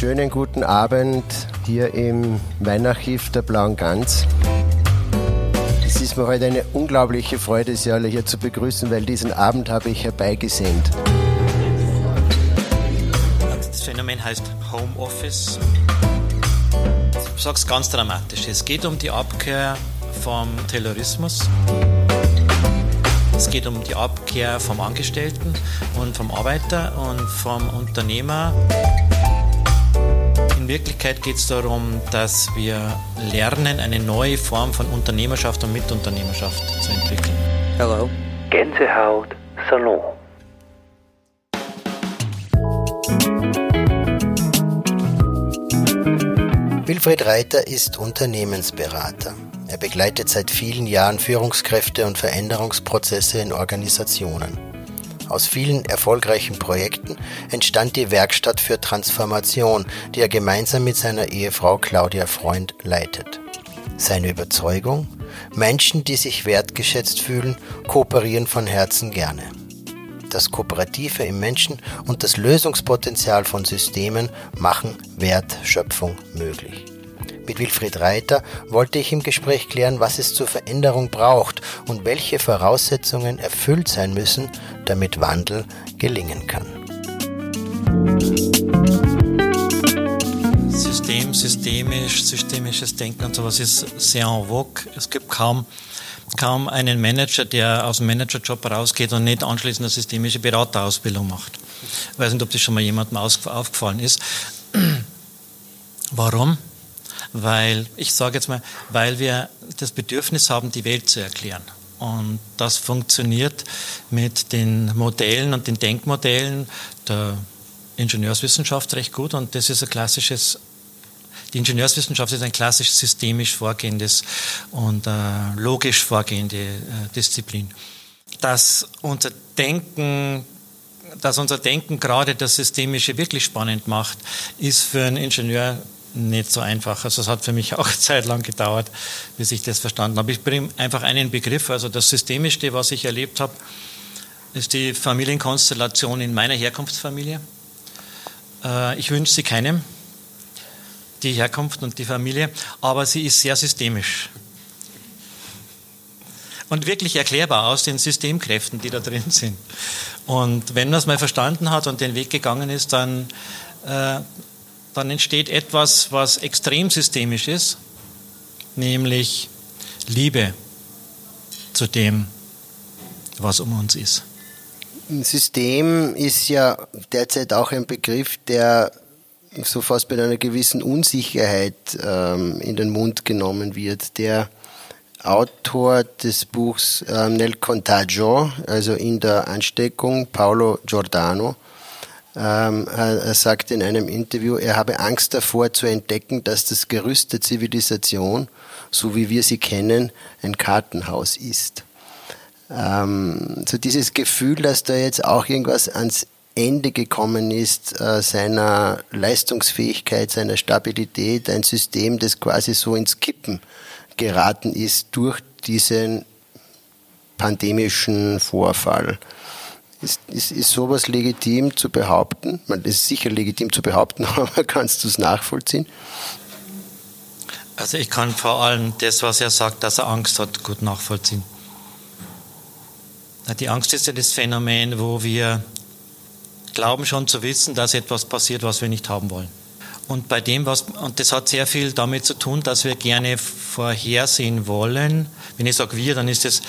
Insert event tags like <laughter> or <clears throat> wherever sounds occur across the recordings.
Schönen guten Abend hier im Weinarchiv der Blauen Gans. Es ist mir heute eine unglaubliche Freude, Sie alle hier zu begrüßen, weil diesen Abend habe ich herbeigesehnt. Das Phänomen heißt Homeoffice. Ich sage es ganz dramatisch. Es geht um die Abkehr vom Terrorismus. Es geht um die Abkehr vom Angestellten und vom Arbeiter und vom Unternehmer. In Wirklichkeit geht es darum, dass wir lernen, eine neue Form von Unternehmerschaft und Mitunternehmerschaft zu entwickeln. Hello. Gänsehaut Salon. Wilfried Reiter ist Unternehmensberater. Er begleitet seit vielen Jahren Führungskräfte und Veränderungsprozesse in Organisationen. Aus vielen erfolgreichen Projekten entstand die Werkstatt für Transformation, die er gemeinsam mit seiner Ehefrau Claudia Freund leitet. Seine Überzeugung? Menschen, die sich wertgeschätzt fühlen, kooperieren von Herzen gerne. Das Kooperative im Menschen und das Lösungspotenzial von Systemen machen Wertschöpfung möglich. Mit Wilfried Reiter wollte ich im Gespräch klären, was es zur Veränderung braucht und welche Voraussetzungen erfüllt sein müssen, damit Wandel gelingen kann. System, systemisch, systemisches Denken und sowas ist sehr en vogue. Es gibt kaum, kaum einen Manager, der aus dem Managerjob rausgeht und nicht anschließend eine systemische Beraterausbildung macht. Ich weiß nicht, ob das schon mal jemandem aufgefallen ist. <clears throat> Warum? Weil ich sage jetzt mal, weil wir das Bedürfnis haben, die Welt zu erklären. Und das funktioniert mit den Modellen und den Denkmodellen der Ingenieurswissenschaft recht gut. Und das ist ein klassisches, die Ingenieurswissenschaft ist ein klassisch systemisch vorgehendes und äh, logisch vorgehende äh, Disziplin. Dass unser Denken dass unser Denken gerade das Systemische wirklich spannend macht, ist für einen Ingenieur nicht so einfach. Also es hat für mich auch Zeit lang gedauert, bis ich das verstanden habe. Ich bringe einfach einen Begriff. Also das Systemischste, was ich erlebt habe, ist die Familienkonstellation in meiner Herkunftsfamilie. Äh, ich wünsche sie keinem, die Herkunft und die Familie, aber sie ist sehr systemisch. Und wirklich erklärbar aus den Systemkräften, die da drin sind. Und wenn man es mal verstanden hat und den Weg gegangen ist, dann äh, dann entsteht etwas, was extrem systemisch ist, nämlich Liebe zu dem, was um uns ist. Ein System ist ja derzeit auch ein Begriff, der so fast mit einer gewissen Unsicherheit ähm, in den Mund genommen wird. Der Autor des Buchs äh, Nel Contagio, also in der Ansteckung, Paolo Giordano, ähm, er sagt in einem Interview, er habe Angst davor zu entdecken, dass das Gerüst der Zivilisation, so wie wir sie kennen, ein Kartenhaus ist. Ähm, so dieses Gefühl, dass da jetzt auch irgendwas ans Ende gekommen ist äh, seiner Leistungsfähigkeit, seiner Stabilität, ein System, das quasi so ins Kippen geraten ist durch diesen pandemischen Vorfall. Ist, ist, ist sowas legitim zu behaupten? Man, das ist sicher legitim zu behaupten, <laughs> aber kannst du es nachvollziehen? Also ich kann vor allem das, was er sagt, dass er Angst hat, gut nachvollziehen. Die Angst ist ja das Phänomen, wo wir glauben schon zu wissen, dass etwas passiert, was wir nicht haben wollen. Und bei dem, was, und das hat sehr viel damit zu tun, dass wir gerne vorhersehen wollen. Wenn ich sage wir, dann ist es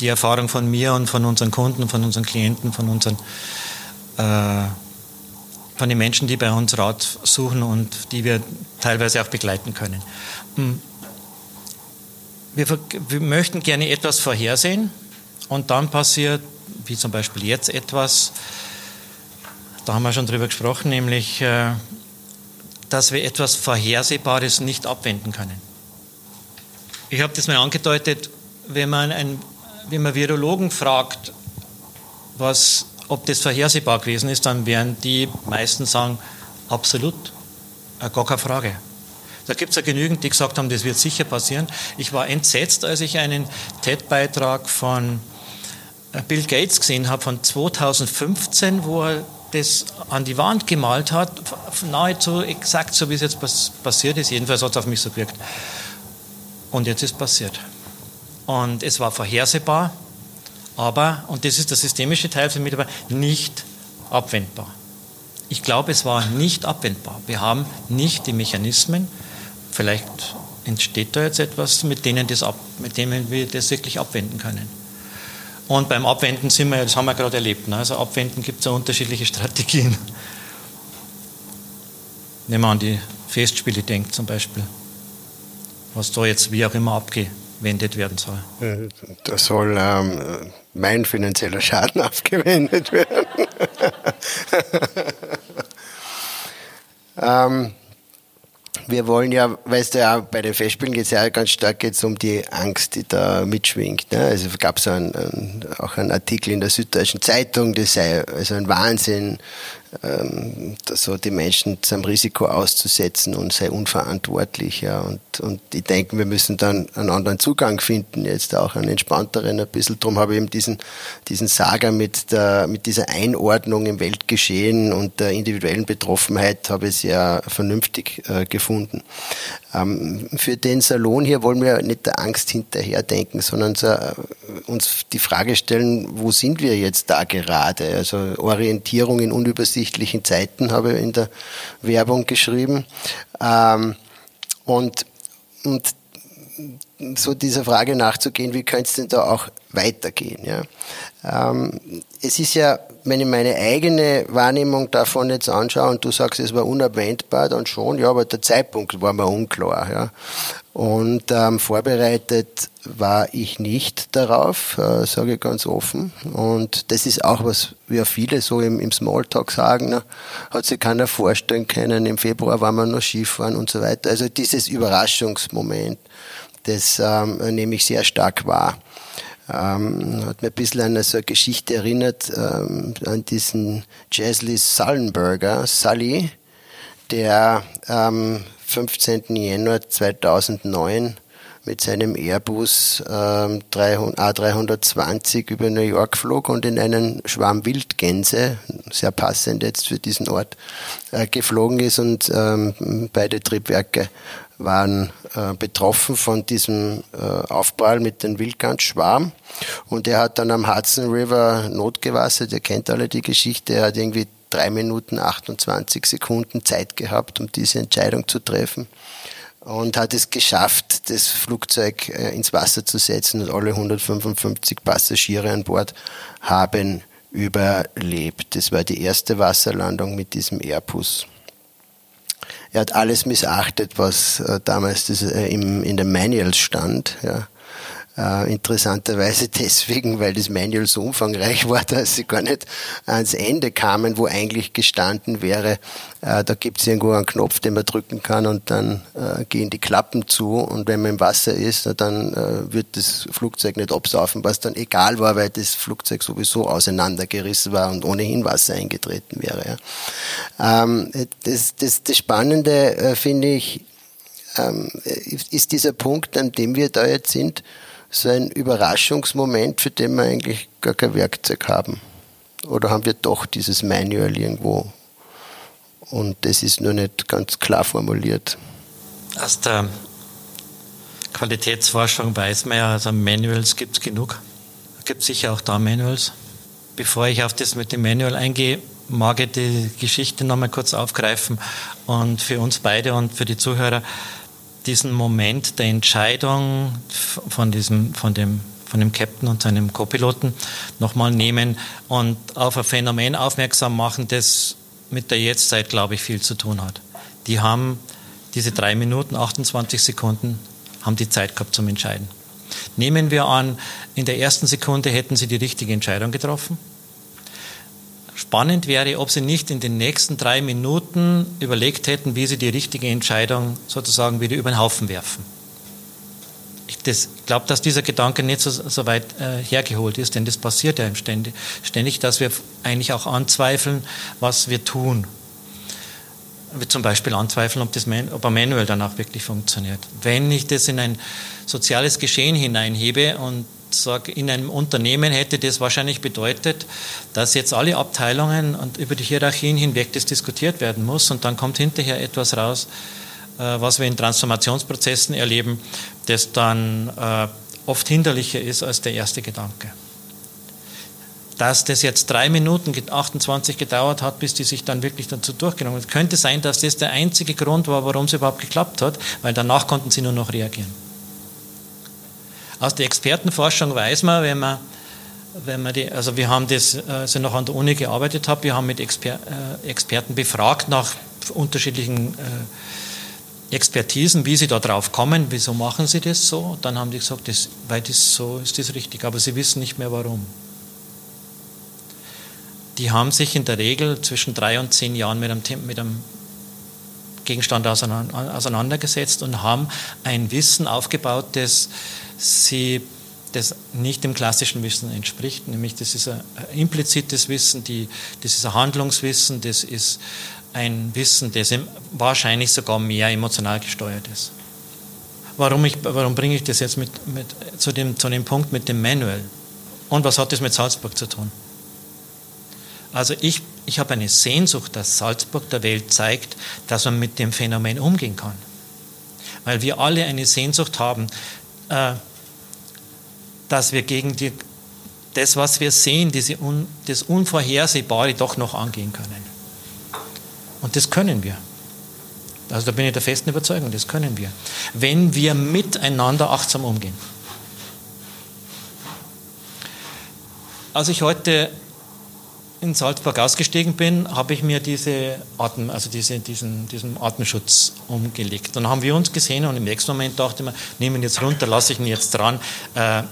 die Erfahrung von mir und von unseren Kunden, von unseren Klienten, von unseren äh, von den Menschen, die bei uns Rat suchen und die wir teilweise auch begleiten können. Hm. Wir, wir möchten gerne etwas vorhersehen und dann passiert, wie zum Beispiel jetzt etwas, da haben wir schon drüber gesprochen, nämlich, äh, dass wir etwas Vorhersehbares nicht abwenden können. Ich habe das mal angedeutet, wenn man ein wenn man Virologen fragt, was, ob das vorhersehbar gewesen ist, dann werden die meisten sagen, absolut, äh, gar keine Frage. Da gibt es ja genügend, die gesagt haben, das wird sicher passieren. Ich war entsetzt, als ich einen TED-Beitrag von äh, Bill Gates gesehen habe von 2015, wo er das an die Wand gemalt hat, nahezu exakt so, wie es jetzt passiert ist. Jedenfalls hat es auf mich so gewirkt. Und jetzt ist passiert. Und es war vorhersehbar, aber, und das ist der systemische Teil für dabei, nicht abwendbar. Ich glaube, es war nicht abwendbar. Wir haben nicht die Mechanismen, vielleicht entsteht da jetzt etwas, mit denen, das ab, mit denen wir das wirklich abwenden können. Und beim Abwenden sind wir, das haben wir gerade erlebt. Ne? Also Abwenden gibt es ja unterschiedliche <laughs> Strategien. Nehmen wir an die Festspiele denkt zum Beispiel, was da jetzt wie auch immer abgewendet werden soll. Da soll ähm, mein finanzieller Schaden <laughs> abgewendet werden. <laughs> ähm, wir wollen ja, weißt du ja, bei den Festspielen geht es ja ganz stark jetzt um die Angst, die da mitschwingt. Ne? Also gab es auch einen Artikel in der Süddeutschen Zeitung, das sei also ein Wahnsinn, ähm, so die Menschen zum Risiko auszusetzen und sei unverantwortlich. Ja. Und, und ich denke, wir müssen dann einen anderen Zugang finden, jetzt auch einen entspannteren ein bisschen. Darum habe ich eben diesen, diesen Saga mit, der, mit dieser Einordnung im Weltgeschehen und der individuellen Betroffenheit habe ich sehr vernünftig äh, gefunden. Ähm, für den Salon hier wollen wir nicht der Angst hinterherdenken, sondern so, äh, uns die Frage stellen, wo sind wir jetzt da gerade? Also Orientierung in unübersichtlichen Zeiten habe ich in der Werbung geschrieben. Ähm, und, und so dieser Frage nachzugehen, wie könnte es denn da auch weitergehen? Ja? Ähm, es ist ja, wenn ich meine eigene Wahrnehmung davon jetzt anschaue und du sagst, es war unabwendbar, dann schon, ja, aber der Zeitpunkt war mir unklar. Ja? Und ähm, vorbereitet war ich nicht darauf, äh, sage ich ganz offen. Und das ist auch was wir viele so im, im Smalltalk sagen, ne? hat sich keiner vorstellen können. Im Februar waren wir noch Skifahren und so weiter. Also dieses Überraschungsmoment, das ähm, nehme ich sehr stark wahr. Ähm, hat mir ein bisschen an so eine Geschichte erinnert, ähm, an diesen Jeslie Sullenberger, Sully, der am 15. Januar 2009 mit seinem Airbus ähm, A320 über New York flog und in einen Schwarm Wildgänse, sehr passend jetzt für diesen Ort, äh, geflogen ist und ähm, beide Triebwerke waren äh, betroffen von diesem äh, Aufprall mit dem Wildgansschwarm. Und er hat dann am Hudson River notgewassert. Ihr kennt alle die Geschichte. Er hat irgendwie drei Minuten 28 Sekunden Zeit gehabt, um diese Entscheidung zu treffen. Und hat es geschafft, das Flugzeug äh, ins Wasser zu setzen und alle 155 Passagiere an Bord haben überlebt. Das war die erste Wasserlandung mit diesem Airbus er hat alles missachtet, was äh, damals das, äh, im, in den Manuals stand. Ja. Äh, interessanterweise <laughs> deswegen, weil das Manual so umfangreich <laughs> war, dass sie gar nicht ans Ende kamen, wo eigentlich gestanden wäre, äh, da gibt es irgendwo einen Knopf, den man drücken kann und dann äh, gehen die Klappen zu und wenn man im Wasser ist, dann äh, wird das Flugzeug nicht absaufen, was dann egal war, weil das Flugzeug sowieso auseinandergerissen war und ohnehin Wasser eingetreten wäre. Ja. Ähm, das, das, das Spannende, äh, finde ich, ähm, ist dieser Punkt, an dem wir da jetzt sind, so ein Überraschungsmoment, für den wir eigentlich gar kein Werkzeug haben? Oder haben wir doch dieses Manual irgendwo und das ist nur nicht ganz klar formuliert? Aus der Qualitätsforschung weiß man ja, also Manuals gibt es genug. Es gibt sicher auch da Manuals. Bevor ich auf das mit dem Manual eingehe, mag ich die Geschichte nochmal kurz aufgreifen und für uns beide und für die Zuhörer diesen Moment der Entscheidung von, diesem, von, dem, von dem Captain und seinem Co-Piloten nochmal nehmen und auf ein Phänomen aufmerksam machen, das mit der Jetztzeit, glaube ich, viel zu tun hat. Die haben diese drei Minuten, 28 Sekunden, haben die Zeit gehabt zum Entscheiden. Nehmen wir an, in der ersten Sekunde hätten sie die richtige Entscheidung getroffen Spannend wäre, ob Sie nicht in den nächsten drei Minuten überlegt hätten, wie Sie die richtige Entscheidung sozusagen wieder über den Haufen werfen. Ich glaube, dass dieser Gedanke nicht so, so weit äh, hergeholt ist, denn das passiert ja ständig, ständig, dass wir eigentlich auch anzweifeln, was wir tun. Wir zum Beispiel anzweifeln, ob, das, ob ein Manual danach wirklich funktioniert. Wenn ich das in ein soziales Geschehen hineinhebe und sage, in einem Unternehmen hätte das wahrscheinlich bedeutet, dass jetzt alle Abteilungen und über die Hierarchien hinweg das diskutiert werden muss und dann kommt hinterher etwas raus, äh, was wir in Transformationsprozessen erleben, das dann äh, oft hinderlicher ist als der erste Gedanke. Dass das jetzt drei Minuten 28 gedauert hat, bis die sich dann wirklich dazu durchgenommen haben. Es könnte sein, dass das der einzige Grund war, warum es überhaupt geklappt hat, weil danach konnten sie nur noch reagieren. Aus der Expertenforschung weiß man, wenn man, wenn man die, also wir haben das, als ich noch an der Uni gearbeitet habe, wir haben mit Exper, äh, Experten befragt nach unterschiedlichen äh, Expertisen, wie sie da drauf kommen, wieso machen sie das so? Dann haben die gesagt, das, weil das so ist das richtig, aber sie wissen nicht mehr warum. Die haben sich in der Regel zwischen drei und zehn Jahren mit einem, mit einem Gegenstand auseinandergesetzt und haben ein Wissen aufgebaut, das sie das nicht dem klassischen Wissen entspricht, nämlich das ist ein implizites Wissen, die, das ist ein Handlungswissen, das ist ein Wissen, das wahrscheinlich sogar mehr emotional gesteuert ist. Warum, ich, warum bringe ich das jetzt mit, mit, zu, dem, zu dem Punkt mit dem Manual? Und was hat das mit Salzburg zu tun? Also ich, ich habe eine Sehnsucht, dass Salzburg der Welt zeigt, dass man mit dem Phänomen umgehen kann. Weil wir alle eine Sehnsucht haben, äh, dass wir gegen die, das, was wir sehen, diese das Unvorhersehbare doch noch angehen können. Und das können wir. Also da bin ich der festen Überzeugung, das können wir. Wenn wir miteinander achtsam umgehen. Als ich heute in Salzburg ausgestiegen bin, habe ich mir diese Atem, also diese, diesen, diesen Atemschutz umgelegt. Dann haben wir uns gesehen und im nächsten Moment dachte ich mir, nehme ihn jetzt runter, lasse ich ihn jetzt dran. Äh,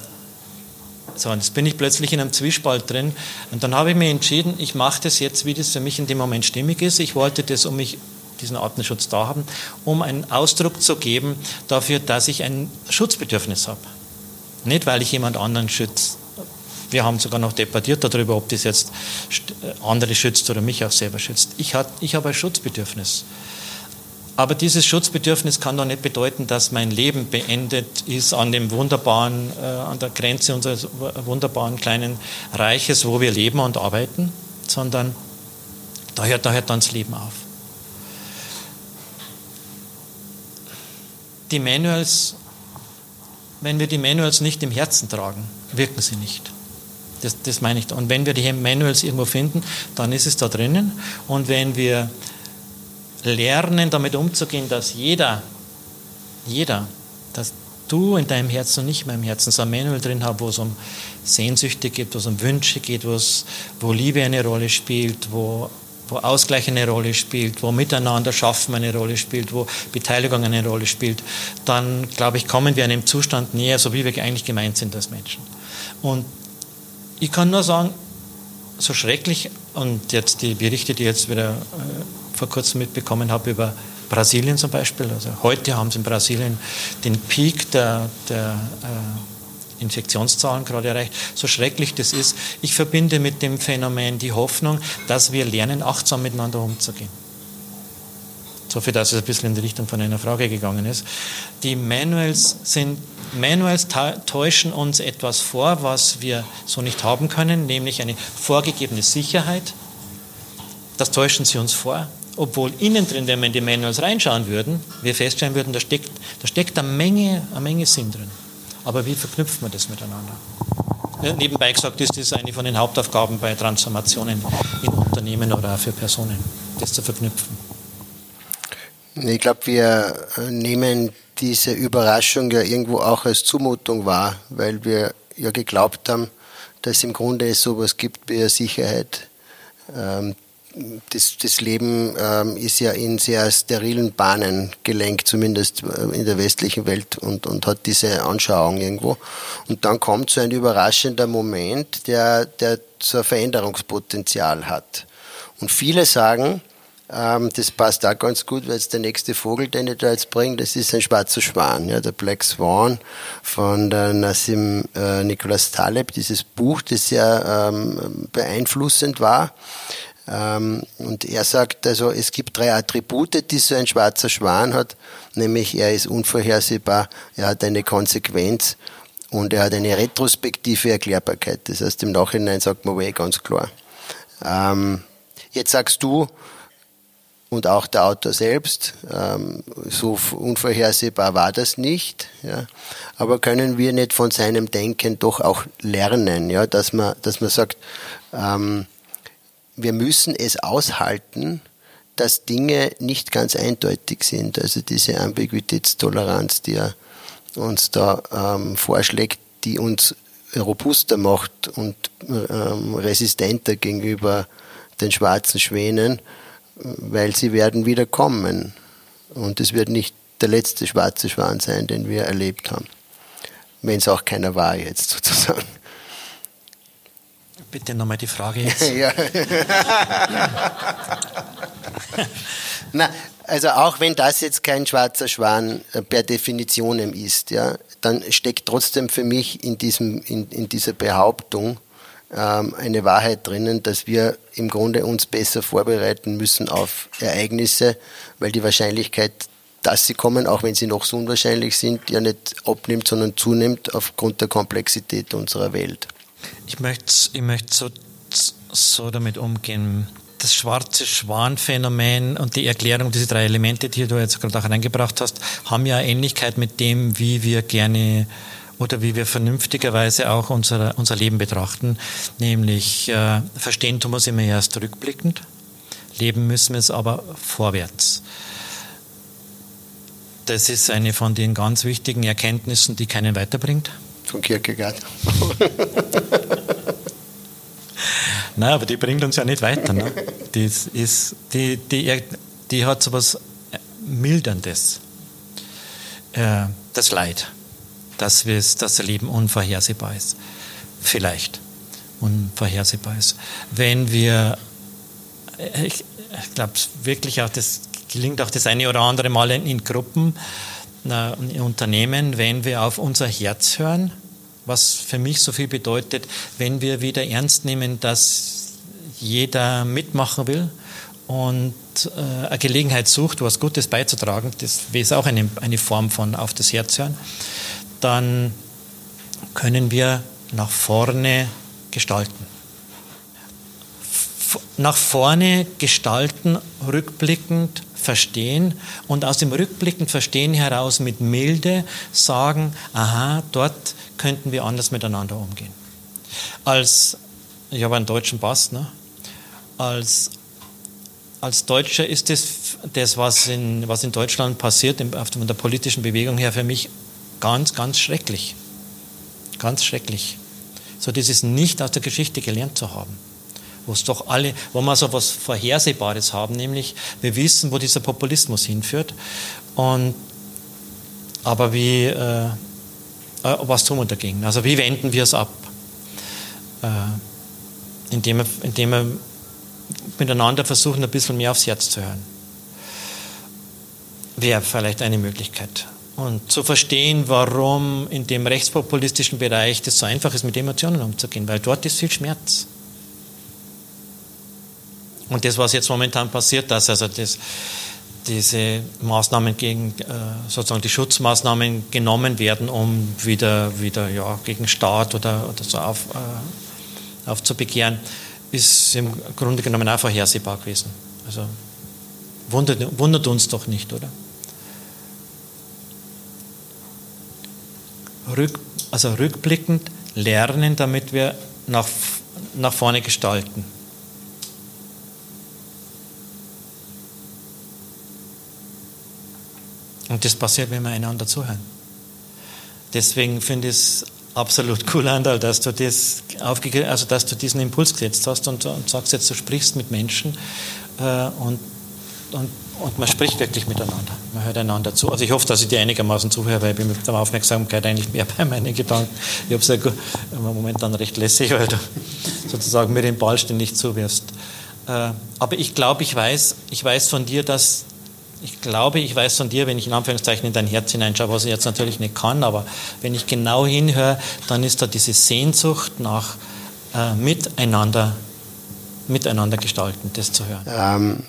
so, und jetzt bin ich plötzlich in einem Zwiespalt drin. Und dann habe ich mir entschieden, ich mache das jetzt, wie das für mich in dem Moment stimmig ist. Ich wollte das, um mich diesen Atemschutz da haben, um einen Ausdruck zu geben dafür, dass ich ein Schutzbedürfnis habe. Nicht, weil ich jemand anderen schütze, wir haben sogar noch debattiert darüber, ob das jetzt andere schützt oder mich auch selber schützt. Ich, hat, ich habe ein Schutzbedürfnis. Aber dieses Schutzbedürfnis kann doch nicht bedeuten, dass mein Leben beendet ist an dem wunderbaren, äh, an der Grenze unseres wunderbaren kleinen Reiches, wo wir leben und arbeiten, sondern da hört, da hört dann das Leben auf. Die Manuals, wenn wir die Manuals nicht im Herzen tragen, wirken sie nicht. Das, das meine ich. Und wenn wir die Manuals irgendwo finden, dann ist es da drinnen. Und wenn wir lernen, damit umzugehen, dass jeder, jeder, dass du in deinem Herzen und nicht in meinem Herzen so ein Manual drin hast, wo es um Sehnsüchte geht, wo es um Wünsche geht, wo Liebe eine Rolle spielt, wo, wo Ausgleich eine Rolle spielt, wo Miteinander schaffen eine Rolle spielt, wo Beteiligung eine Rolle spielt, dann glaube ich, kommen wir einem Zustand näher, so wie wir eigentlich gemeint sind als Menschen. Und ich kann nur sagen, so schrecklich und jetzt die Berichte, die ich jetzt wieder äh, vor kurzem mitbekommen habe über Brasilien zum Beispiel. Also heute haben sie in Brasilien den Peak der, der äh, Infektionszahlen gerade erreicht. So schrecklich das ist, ich verbinde mit dem Phänomen die Hoffnung, dass wir lernen, achtsam miteinander umzugehen. So viel, dass es ein bisschen in die Richtung von einer Frage gegangen ist. Die Manuals sind Manuals täuschen uns etwas vor, was wir so nicht haben können, nämlich eine vorgegebene Sicherheit. Das täuschen sie uns vor, obwohl innen drin, wenn wir in die Manuals reinschauen würden, wir feststellen würden, da steckt, da steckt eine, Menge, eine Menge Sinn drin. Aber wie verknüpft man das miteinander? Nebenbei gesagt ist das eine von den Hauptaufgaben bei Transformationen in Unternehmen oder auch für Personen, das zu verknüpfen. Ich glaube, wir nehmen diese Überraschung ja irgendwo auch als Zumutung wahr, weil wir ja geglaubt haben, dass im Grunde es sowas gibt wie eine Sicherheit. Ähm, das, das Leben ähm, ist ja in sehr sterilen Bahnen gelenkt, zumindest äh, in der westlichen Welt und, und hat diese Anschauung irgendwo. Und dann kommt so ein überraschender Moment, der, der so ein Veränderungspotenzial hat. Und viele sagen, ähm, das passt auch ganz gut, weil jetzt der nächste Vogel, den ich da jetzt bringe, das ist ein schwarzer Schwan, ja, der Black Swan von der Nassim äh, Nicholas Taleb, dieses Buch, das sehr ähm, beeinflussend war. Ähm, und er sagt also, es gibt drei Attribute, die so ein schwarzer Schwan hat, nämlich er ist unvorhersehbar, er hat eine Konsequenz und er hat eine retrospektive Erklärbarkeit. Das heißt, im Nachhinein sagt man, eh ganz klar. Ähm, jetzt sagst du, und auch der Autor selbst, ähm, so unvorhersehbar war das nicht. Ja. Aber können wir nicht von seinem Denken doch auch lernen, ja, dass man, dass man sagt, ähm, wir müssen es aushalten, dass Dinge nicht ganz eindeutig sind. Also diese Ambiguitätstoleranz, die er uns da ähm, vorschlägt, die uns robuster macht und ähm, resistenter gegenüber den schwarzen Schwänen, weil sie werden wieder kommen. Und es wird nicht der letzte schwarze Schwan sein, den wir erlebt haben. Wenn es auch keiner war jetzt sozusagen. Bitte nochmal die Frage <laughs> jetzt. ja. Na, also auch wenn das jetzt kein schwarzer Schwan äh, per Definition ist, ja, dann steckt trotzdem für mich in, diesem, in, in dieser Behauptung eine Wahrheit drinnen, dass wir im Grunde uns besser vorbereiten müssen auf Ereignisse, weil die Wahrscheinlichkeit, dass sie kommen, auch wenn sie noch so unwahrscheinlich sind, ja nicht abnimmt, sondern zunimmt aufgrund der Komplexität unserer Welt. Ich möchte, ich möchte so, so damit umgehen das schwarze Schwan-Phänomen und die Erklärung, diese drei Elemente, die du jetzt gerade auch reingebracht hast, haben ja Ähnlichkeit mit dem, wie wir gerne oder wie wir vernünftigerweise auch unser, unser Leben betrachten. Nämlich äh, verstehen tun wir es immer erst rückblickend, leben müssen wir es aber vorwärts. Das ist eine von den ganz wichtigen Erkenntnissen, die keinen weiterbringt. Von Kierkegaard. <laughs> Nein, aber die bringt uns ja nicht weiter. Ne? Die, ist, die, die, die hat so was Milderndes. Äh, das Leid, dass, dass das Leben unvorhersehbar ist. Vielleicht unvorhersehbar ist. Wenn wir, äh, ich, ich glaube wirklich auch, das gelingt auch das eine oder andere Mal in, in Gruppen, in Unternehmen, wenn wir auf unser Herz hören, was für mich so viel bedeutet, wenn wir wieder ernst nehmen, dass jeder mitmachen will und äh, eine Gelegenheit sucht, was Gutes beizutragen, das ist auch eine, eine Form von auf das Herz hören, dann können wir nach vorne gestalten. Nach vorne gestalten, rückblickend verstehen und aus dem rückblickend Verstehen heraus mit Milde sagen, aha, dort könnten wir anders miteinander umgehen. Als, ich habe einen deutschen Pass, ne? als, als Deutscher ist das, das was, in, was in Deutschland passiert, von der politischen Bewegung her, für mich ganz, ganz schrecklich. Ganz schrecklich. So dieses nicht aus der Geschichte gelernt zu haben. Wo es doch alle, wo wir so etwas Vorhersehbares haben, nämlich wir wissen, wo dieser Populismus hinführt. Und, aber wie, äh, äh, was tun wir dagegen? Also wie wenden wir es ab? Äh, indem, wir, indem wir miteinander versuchen, ein bisschen mehr aufs Herz zu hören. Wäre vielleicht eine Möglichkeit. Und zu verstehen, warum in dem rechtspopulistischen Bereich das so einfach ist, mit Emotionen umzugehen, weil dort ist viel Schmerz. Und das, was jetzt momentan passiert, dass also das, diese Maßnahmen gegen, äh, sozusagen die Schutzmaßnahmen genommen werden, um wieder, wieder ja, gegen Staat oder, oder so auf, äh, aufzubegehren, ist im Grunde genommen auch vorhersehbar gewesen. Also wundert, wundert uns doch nicht, oder? Rück, also rückblickend lernen, damit wir nach, nach vorne gestalten. Und das passiert, wenn wir einander zuhören. Deswegen finde ich es absolut cool, Andal, dass du, das also dass du diesen Impuls gesetzt hast und, und sagst jetzt, du sprichst mit Menschen äh, und, und, und man spricht wirklich miteinander. Man hört einander zu. Also ich hoffe, dass ich dir einigermaßen zuhöre, weil ich bin mit der Aufmerksamkeit eigentlich mehr <laughs> bei meinen Gedanken. Ich habe es ja momentan recht lässig, weil du <laughs> sozusagen mir den Ball ständig zuwirfst. Äh, aber ich glaube, ich weiß, ich weiß von dir, dass ich glaube, ich weiß von dir, wenn ich in Anführungszeichen in dein Herz hineinschaue, was ich jetzt natürlich nicht kann, aber wenn ich genau hinhöre, dann ist da diese Sehnsucht nach äh, miteinander, miteinander gestalten, das zu hören. Ähm,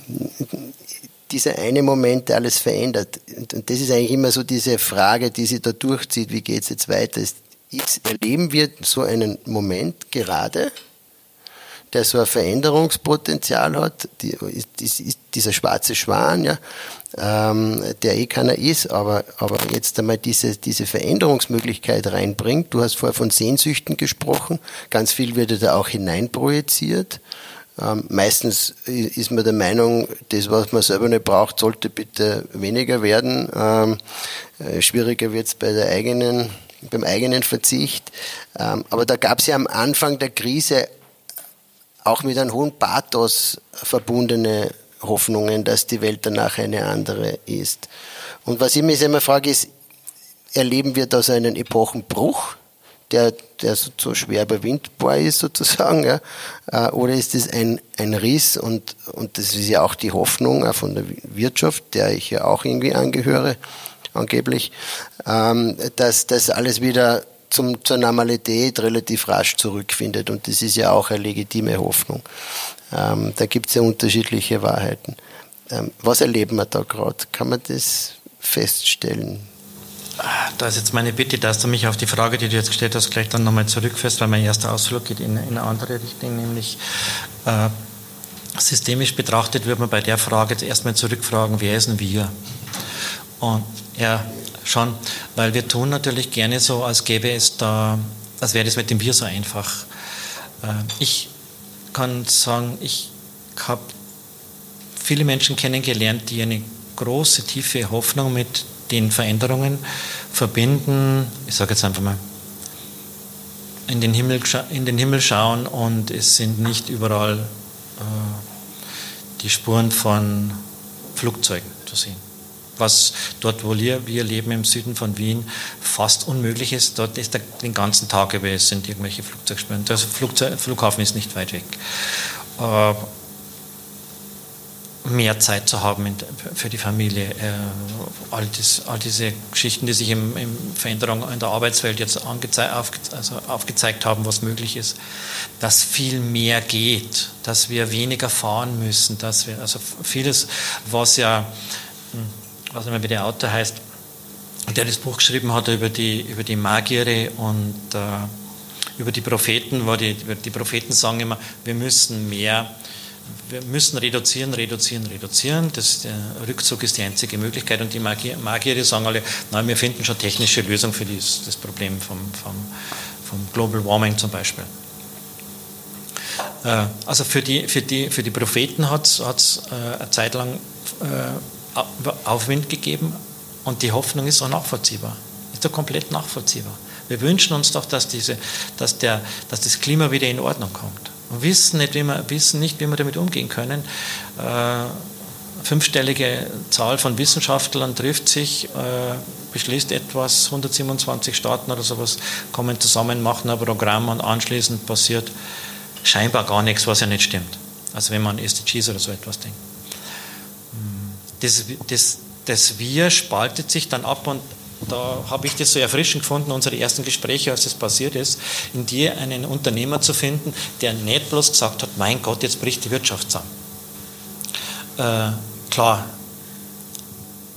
dieser eine Moment, der alles verändert. Und das ist eigentlich immer so diese Frage, die sich da durchzieht, wie geht es jetzt weiter, ist Jetzt erleben wir so einen Moment gerade, der so ein Veränderungspotenzial hat, die, ist, ist, dieser schwarze Schwan, ja, ähm, der eh keiner ist, aber, aber jetzt einmal diese, diese Veränderungsmöglichkeit reinbringt. Du hast vorher von Sehnsüchten gesprochen, ganz viel wird da auch hineinprojiziert. Ähm, meistens ist man der Meinung, das, was man selber nicht braucht, sollte bitte weniger werden. Ähm, äh, schwieriger wird es bei der eigenen, beim eigenen Verzicht. Ähm, aber da gab es ja am Anfang der Krise auch mit einem hohen Pathos verbundene Hoffnungen, dass die Welt danach eine andere ist. Und was ich mich immer frage, ist, erleben wir da so einen Epochenbruch, der, der so, so schwer überwindbar ist sozusagen, ja? Äh, oder ist es ein, ein Riss und, und das ist ja auch die Hoffnung auch von der Wirtschaft, der ich ja auch irgendwie angehöre, angeblich, ähm, dass das alles wieder zum, zur Normalität relativ rasch zurückfindet. Und das ist ja auch eine legitime Hoffnung. Ähm, da gibt es ja unterschiedliche Wahrheiten. Ähm, was erleben wir da gerade? Kann man das feststellen? Da ist jetzt meine Bitte, dass du mich auf die Frage, die du jetzt gestellt hast, gleich dann nochmal zurückfährst, weil mein erster Ausflug geht in, in eine andere Richtung, nämlich äh, systemisch betrachtet wird man bei der Frage jetzt erstmal zurückfragen, wer ist denn wir? Und ja, schon, weil wir tun natürlich gerne so, als gäbe es da, als wäre das mit dem Wir so einfach. Äh, ich kann sagen, ich habe viele Menschen kennengelernt, die eine große, tiefe Hoffnung mit den Veränderungen verbinden. Ich sage jetzt einfach mal, in den Himmel, in den Himmel schauen und es sind nicht überall äh, die Spuren von Flugzeugen zu sehen was dort, wo wir, wir leben im Süden von Wien, fast unmöglich ist. Dort ist der, den ganzen Tag über es sind irgendwelche Flugzeugspuren. Der Flugzeug, Flughafen ist nicht weit weg. Äh, mehr Zeit zu haben für die Familie. Äh, all, das, all, diese Geschichten, die sich im, im Veränderung in der Arbeitswelt jetzt angezei aufge, also aufgezeigt haben, was möglich ist, dass viel mehr geht, dass wir weniger fahren müssen, dass wir, also vieles, was ja hm, nicht mehr, wie der Autor heißt, der das Buch geschrieben hat über die, über die Magiere und äh, über die Propheten, wo die, die Propheten sagen immer, wir müssen mehr, wir müssen reduzieren, reduzieren, reduzieren. Das, der Rückzug ist die einzige Möglichkeit. Und die Magier, Magiere sagen alle, nein, wir finden schon technische Lösungen für dieses, das Problem vom, vom, vom Global Warming zum Beispiel. Äh, also für die, für die, für die Propheten hat es äh, eine Zeit lang äh, Aufwind gegeben und die Hoffnung ist auch nachvollziehbar. Ist doch komplett nachvollziehbar. Wir wünschen uns doch, dass, diese, dass, der, dass das Klima wieder in Ordnung kommt. Wissen nicht, wie wir, wissen nicht, wie wir damit umgehen können. Äh, fünfstellige Zahl von Wissenschaftlern trifft sich, äh, beschließt etwas, 127 Staaten oder sowas kommen zusammen, machen ein Programm und anschließend passiert scheinbar gar nichts, was ja nicht stimmt. Also wenn man an SDGs oder so etwas denkt das, das, das Wir spaltet sich dann ab und da habe ich das so erfrischend gefunden, unsere ersten Gespräche, als das passiert ist, in dir einen Unternehmer zu finden, der nicht bloß gesagt hat, mein Gott, jetzt bricht die Wirtschaft zusammen. Äh, klar,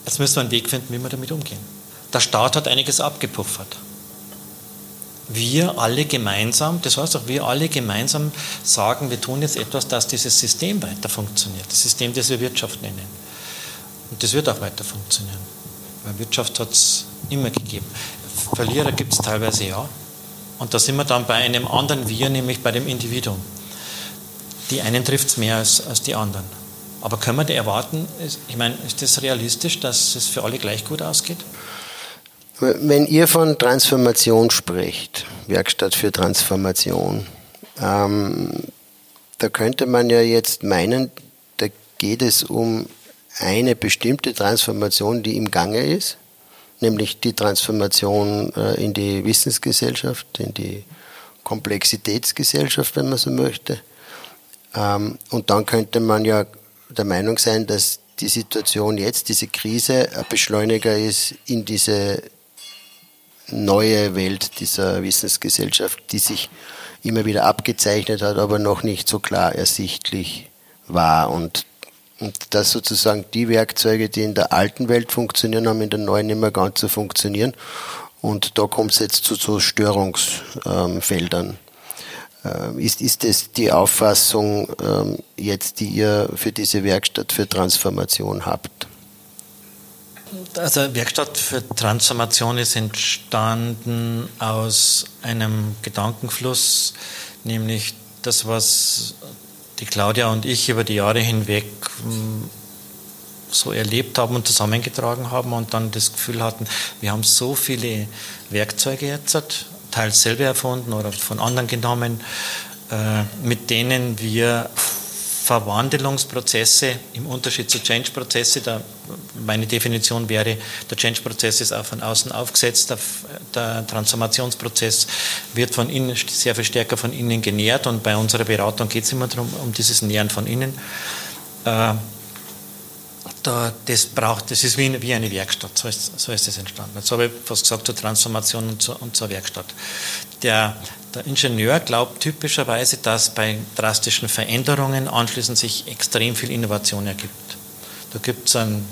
jetzt müssen wir einen Weg finden, wie wir damit umgehen. Der Staat hat einiges abgepuffert. Wir alle gemeinsam, das heißt auch wir alle gemeinsam sagen, wir tun jetzt etwas, dass dieses System weiter funktioniert, das System, das wir Wirtschaft nennen. Und das wird auch weiter funktionieren. Weil Wirtschaft hat es immer gegeben. Verlierer gibt es teilweise ja. Und da sind wir dann bei einem anderen Wir, nämlich bei dem Individuum. Die einen trifft es mehr als, als die anderen. Aber können wir da erwarten, ich meine, ist das realistisch, dass es für alle gleich gut ausgeht? Wenn ihr von Transformation spricht, Werkstatt für Transformation, ähm, da könnte man ja jetzt meinen, da geht es um eine bestimmte Transformation, die im Gange ist, nämlich die Transformation äh, in die Wissensgesellschaft, in die Komplexitätsgesellschaft, wenn man so möchte. Ähm, und dann könnte man ja der Meinung sein, dass die Situation jetzt, diese Krise, ein Beschleuniger ist in diese neue Welt dieser Wissensgesellschaft, die sich immer wieder abgezeichnet hat, aber noch nicht so klar ersichtlich war. Und und dass sozusagen die Werkzeuge, die in der alten Welt funktionieren, haben in der neuen nicht mehr ganz so funktionieren. Und da kommt es jetzt zu so Störungsfeldern. Ähm, ist, ist das die Auffassung ähm, jetzt, die ihr für diese Werkstatt für Transformation habt? Also Werkstatt für Transformation ist entstanden aus einem Gedankenfluss, nämlich das, was die Claudia und ich über die Jahre hinweg hm, so erlebt haben und zusammengetragen haben und dann das Gefühl hatten, wir haben so viele Werkzeuge jetzt, teils selber erfunden oder von anderen genommen, äh, mit denen wir Verwandlungsprozesse im Unterschied zu Change-Prozesse, meine Definition wäre, der Change-Prozess ist auch von außen aufgesetzt, der, der, Transformationsprozess wird von innen sehr viel stärker von innen genährt und bei unserer Beratung geht es immer darum, um dieses Nähren von innen. Äh, da, das braucht, das ist wie, wie eine Werkstatt, so ist, so ist das entstanden. Jetzt habe ich was gesagt zur Transformation und zur, und zur Werkstatt. Der, der Ingenieur glaubt typischerweise, dass bei drastischen Veränderungen anschließend sich extrem viel Innovation ergibt. Da gibt es ein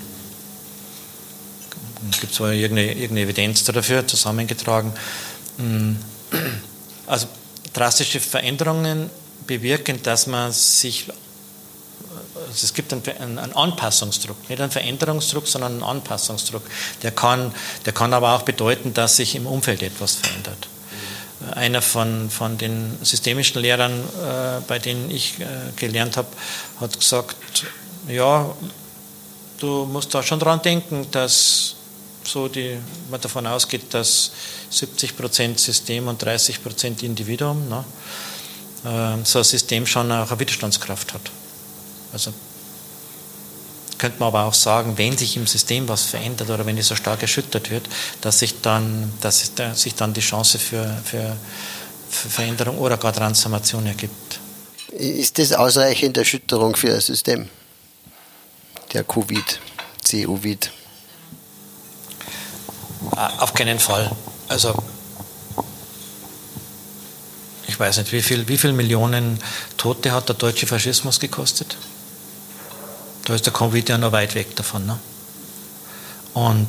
gibt zwar irgendeine, irgendeine Evidenz dafür zusammengetragen. Hm. Also drastische Veränderungen bewirken, dass man sich es gibt einen, einen, Anpassungsdruck, nicht einen Veränderungsdruck, sondern einen Anpassungsdruck. Der kann, der kann aber auch bedeuten, dass sich im Umfeld etwas verändert. Einer von, von den systemischen Lehrern, äh, bei denen ich äh, gelernt habe, hat gesagt, ja, du musst da schon dran denken, dass so die, man davon ausgeht, dass 70 Prozent System und 30 Prozent Individuum, ne, äh, so ein System schon auch eine Widerstandskraft hat. Also könnte man aber auch sagen, wenn sich im System was verändert oder wenn es so stark erschüttert wird, dass sich dann, dass sich dann die Chance für, für, für Veränderung oder gar Transformation ergibt. Ist das ausreichend Erschütterung für das System? Der Covid, CUVID? Auf keinen Fall. Also ich weiß nicht, wie viel, wie viele Millionen Tote hat der deutsche Faschismus gekostet? Da ist der Covid ja noch weit weg davon. Ne? Und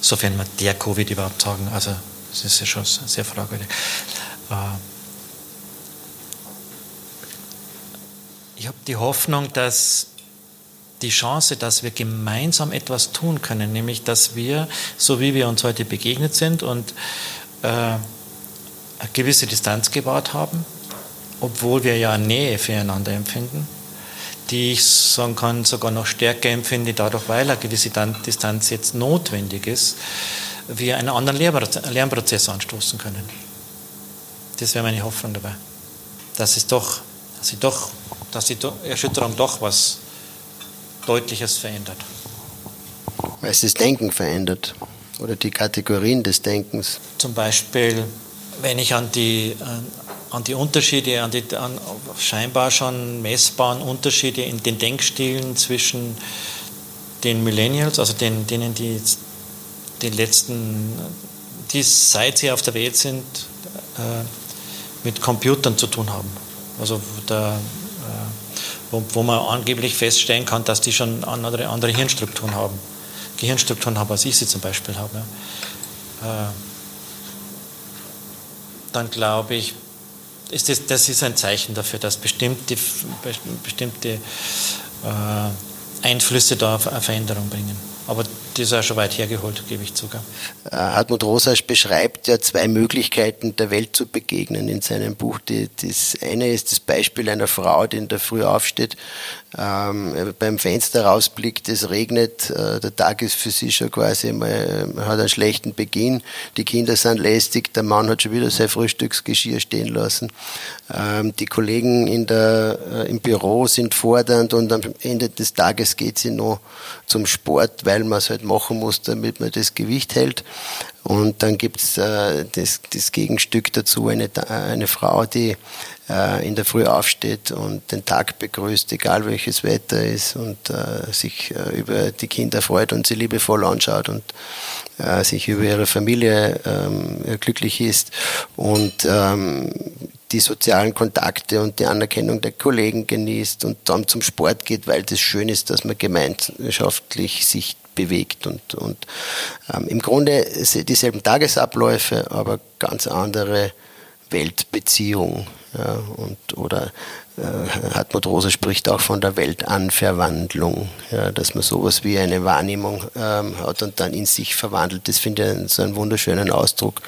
sofern man der Covid überhaupt sagen, also das ist ja schon sehr fragwürdig. Äh, ich habe die Hoffnung, dass die Chance, dass wir gemeinsam etwas tun können, nämlich dass wir, so wie wir uns heute begegnet sind und äh, eine gewisse Distanz gewahrt haben, obwohl wir ja Nähe füreinander empfinden, die ich sagen kann, sogar noch stärker empfinde, dadurch, weil eine gewisse Distanz jetzt notwendig ist, wir einen anderen Lernprozess anstoßen können. Das wäre meine Hoffnung dabei. Dass es doch, dass, sie doch, dass die Erschütterung doch was Deutliches verändert. Weil es das Denken verändert oder die Kategorien des Denkens. Zum Beispiel, wenn ich an die, an die Unterschiede, an die an scheinbar schon messbaren Unterschiede in den Denkstilen zwischen den Millennials, also den, denen, die den letzten, die seit sie auf der Welt sind, äh, mit Computern zu tun haben. Also der, äh, wo, wo, man angeblich feststellen kann, dass die schon andere, andere Hirnstrukturen haben. Gehirnstrukturen haben, als ich sie zum Beispiel habe. Äh, dann glaube ich, ist das, das ist ein Zeichen dafür, dass bestimmte, bestimmte äh, Einflüsse da Veränderung bringen. Aber das ist auch schon weit hergeholt, gebe ich zu. Äh, Hartmut Rosasch beschreibt ja zwei Möglichkeiten, der Welt zu begegnen in seinem Buch. Die, das eine ist das Beispiel einer Frau, die in der Früh aufsteht, ähm, beim Fenster rausblickt, es regnet, äh, der Tag ist für sie schon quasi mal, man hat einen schlechten Beginn, die Kinder sind lästig, der Mann hat schon wieder sein Frühstücksgeschirr stehen lassen, ähm, die Kollegen in der, äh, im Büro sind fordernd und am Ende des Tages geht sie noch zum Sport, weil man es halt machen muss, damit man das Gewicht hält. Und dann gibt's äh, das, das Gegenstück dazu, eine, eine Frau, die äh, in der Früh aufsteht und den Tag begrüßt, egal welches Wetter ist und äh, sich äh, über die Kinder freut und sie liebevoll anschaut und äh, sich über ihre Familie ähm, glücklich ist und ähm, die sozialen Kontakte und die Anerkennung der Kollegen genießt und dann zum Sport geht, weil das schön ist, dass man gemeinschaftlich sich bewegt und, und ähm, im Grunde dieselben Tagesabläufe, aber ganz andere Weltbeziehung. Ja, und, oder äh, Hartmut Rosa spricht auch von der Weltanverwandlung, ja, dass man sowas wie eine Wahrnehmung ähm, hat und dann in sich verwandelt. Das finde ich so einen wunderschönen Ausdruck.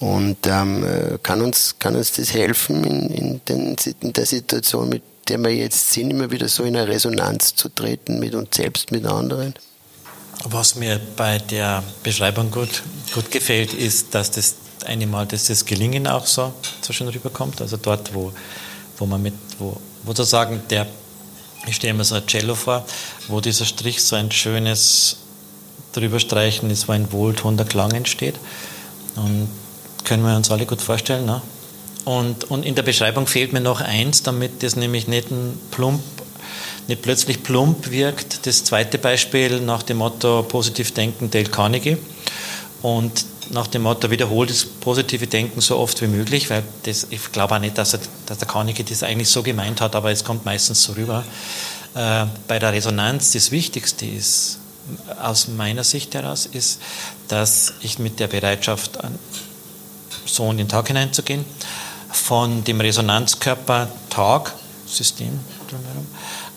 Und ähm, äh, kann, uns, kann uns das helfen, in, in, den, in der Situation, mit der wir jetzt sind, immer wieder so in eine Resonanz zu treten mit uns selbst, mit anderen? Was mir bei der Beschreibung gut, gut gefällt, ist, dass das eine Mal, dass das Gelingen auch so, so schön rüberkommt. Also dort, wo, wo man mit, wo, wo sozusagen der, ich stelle mir so ein Cello vor, wo dieser Strich so ein schönes drüberstreichen ist, wo ein wohltuender Klang entsteht. Und können wir uns alle gut vorstellen. Ne? Und, und in der Beschreibung fehlt mir noch eins, damit das nämlich nicht, ein plump, nicht plötzlich plump wirkt. Das zweite Beispiel nach dem Motto positiv denken, Dale Carnegie. Und nach dem Motto wiederholt das positive Denken so oft wie möglich, weil das, ich glaube auch nicht, dass, er, dass der Carnegie das eigentlich so gemeint hat, aber es kommt meistens so rüber. Äh, bei der Resonanz das Wichtigste ist, aus meiner Sicht heraus, ist, dass ich mit der Bereitschaft so in den Tag hineinzugehen, von dem Resonanzkörper Tag, System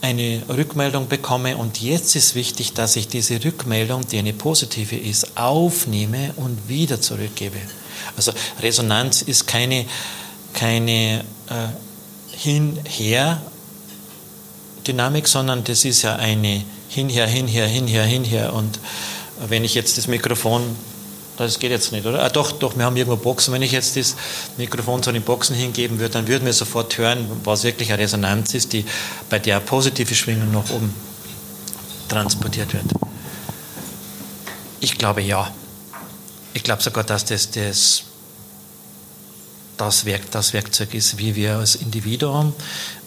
eine Rückmeldung bekomme und jetzt ist wichtig, dass ich diese Rückmeldung, die eine positive ist, aufnehme und wieder zurückgebe. Also Resonanz ist keine, keine äh, Hin-Her-Dynamik, sondern das ist ja eine Hinher, Hinher, Hinher, Hinher und wenn ich jetzt das Mikrofon das geht jetzt nicht, oder? Ah, doch, doch, wir haben irgendwo Boxen. Wenn ich jetzt das Mikrofon zu den Boxen hingeben würde, dann würden wir sofort hören, was wirklich eine Resonanz ist, die, bei der positive Schwingung nach oben transportiert wird. Ich glaube ja. Ich glaube sogar, dass das das, das, Werk, das Werkzeug ist, wie wir als Individuum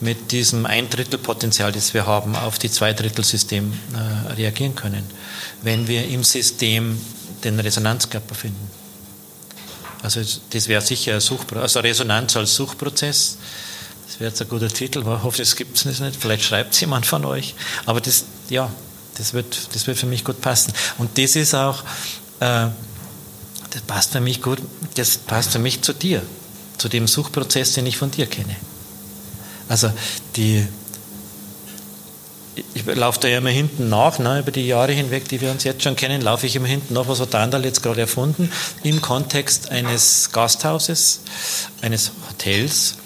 mit diesem Ein-Drittel-Potenzial, das wir haben, auf die Zwei-Drittel-System äh, reagieren können. Wenn wir im System den Resonanzkörper finden. Also das wäre sicher ein Suchprozess, also Resonanz als Suchprozess. Das wäre jetzt ein guter Titel, ich hoffe, das gibt es nicht. Vielleicht schreibt es jemand von euch. Aber das, ja, das wird, das wird für mich gut passen. Und das ist auch, äh, das passt für mich gut, das passt für mich zu dir, zu dem Suchprozess, den ich von dir kenne. Also die, ich laufe da ja immer hinten nach, ne, über die Jahre hinweg, die wir uns jetzt schon kennen, laufe ich immer hinten nach, was hat Andal jetzt gerade erfunden, im Kontext eines Gasthauses, eines Hotels.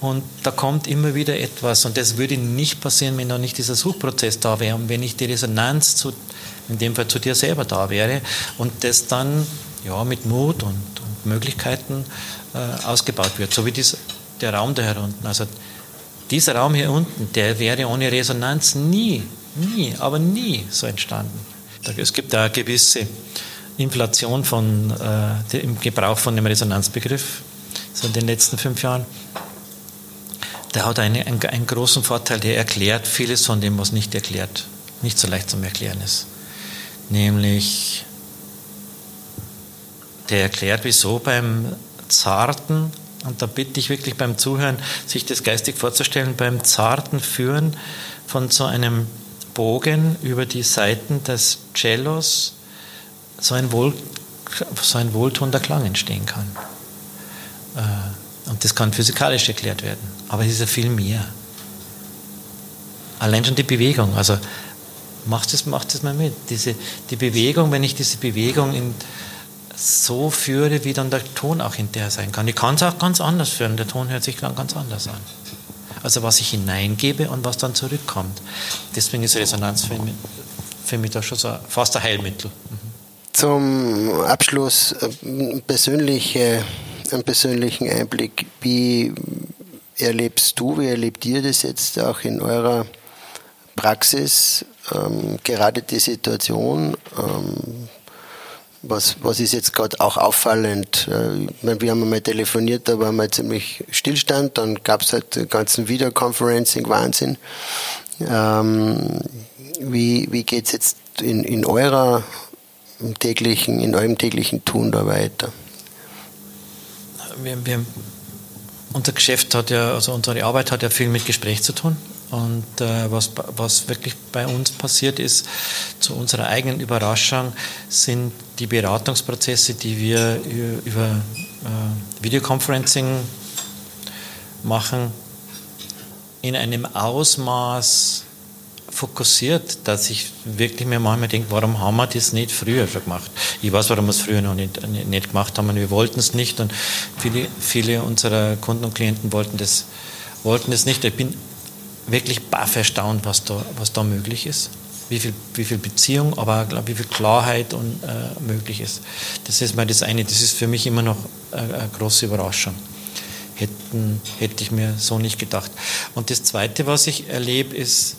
Und da kommt immer wieder etwas. Und das würde nicht passieren, wenn noch nicht dieser Suchprozess da wäre und wenn nicht die Resonanz zu, in dem Fall zu dir selber da wäre und das dann ja, mit Mut und, und Möglichkeiten äh, ausgebaut wird. So wie dies, der Raum da herunten. Also dieser Raum hier unten, der wäre ohne Resonanz nie, nie, aber nie so entstanden. Es gibt da eine gewisse Inflation von, äh, im Gebrauch von dem Resonanzbegriff, so in den letzten fünf Jahren. Der hat eine, einen, einen großen Vorteil, der erklärt vieles von dem, was nicht erklärt, nicht so leicht zum Erklären ist. Nämlich, der erklärt, wieso beim zarten und da bitte ich wirklich beim Zuhören, sich das geistig vorzustellen, beim zarten Führen von so einem Bogen über die Seiten des Cellos so ein, wohl, so ein wohltuender Klang entstehen kann. Äh, und das kann physikalisch erklärt werden. Aber es ist ja viel mehr. Allein schon die Bewegung. Also macht es mal mit. Diese, die Bewegung, wenn ich diese Bewegung in so führe, wie dann der Ton auch hinterher sein kann. Ich kann es auch ganz anders führen, der Ton hört sich dann ganz anders an. Also was ich hineingebe und was dann zurückkommt. Deswegen ist Resonanz für mich, für mich da schon so fast ein Heilmittel. Mhm. Zum Abschluss äh, persönliche, einen persönlichen Einblick. Wie erlebst du, wie erlebt ihr das jetzt auch in eurer Praxis? Ähm, gerade die Situation, ähm, was, was ist jetzt gerade auch auffallend? Äh, meine, wir haben einmal telefoniert, da war mal ziemlich Stillstand, dann gab es halt den ganzen Videoconferencing-Wahnsinn. Ähm, wie wie geht es jetzt in, in eurer täglichen, in eurem täglichen Tun da weiter? Wir, wir, unser Geschäft hat ja, also unsere Arbeit hat ja viel mit Gespräch zu tun. Und äh, was, was wirklich bei uns passiert ist, zu unserer eigenen Überraschung, sind die Beratungsprozesse, die wir über äh, Videoconferencing machen, in einem Ausmaß fokussiert, dass ich wirklich mir manchmal denke, warum haben wir das nicht früher schon gemacht? Ich weiß, warum wir es früher noch nicht, nicht gemacht haben. Wir wollten es nicht und viele, viele unserer Kunden und Klienten wollten das, wollten das nicht. Ich bin wirklich baff erstaunt, was da, was da möglich ist. Wie viel, wie viel Beziehung, aber wie viel Klarheit und, äh, möglich ist. Das ist mal das eine. Das ist für mich immer noch eine, eine große Überraschung. Hätten, hätte ich mir so nicht gedacht. Und das Zweite, was ich erlebe, ist,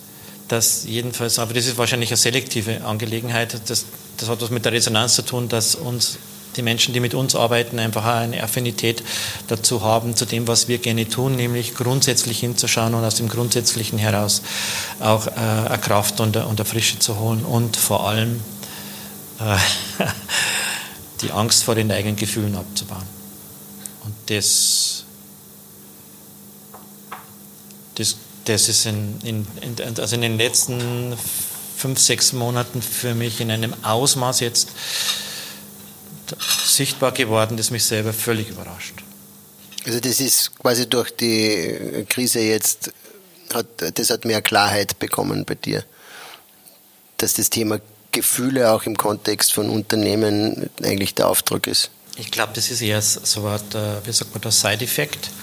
dass jedenfalls, aber das ist wahrscheinlich eine selektive Angelegenheit, das, das hat was mit der Resonanz zu tun, dass uns die Menschen, die mit uns arbeiten, einfach eine Affinität dazu haben, zu dem, was wir gerne tun, nämlich grundsätzlich hinzuschauen und aus dem Grundsätzlichen heraus auch äh, Kraft und und eine Frische zu holen und vor allem äh, <laughs> die Angst vor den eigenen Gefühlen abzubauen. Und das, das das ist in, in, in, also in den letzten fünf, sechs Monaten für mich in einem Ausmaß jetzt sichtbar geworden, das mich selber völlig überrascht. Also das ist quasi durch die Krise jetzt, hat, das hat mehr Klarheit bekommen bei dir, dass das Thema Gefühle auch im Kontext von Unternehmen eigentlich der Auftrag ist. Ich glaube, das ist eher so eine, wie sagt man das, Side-Effekt äh,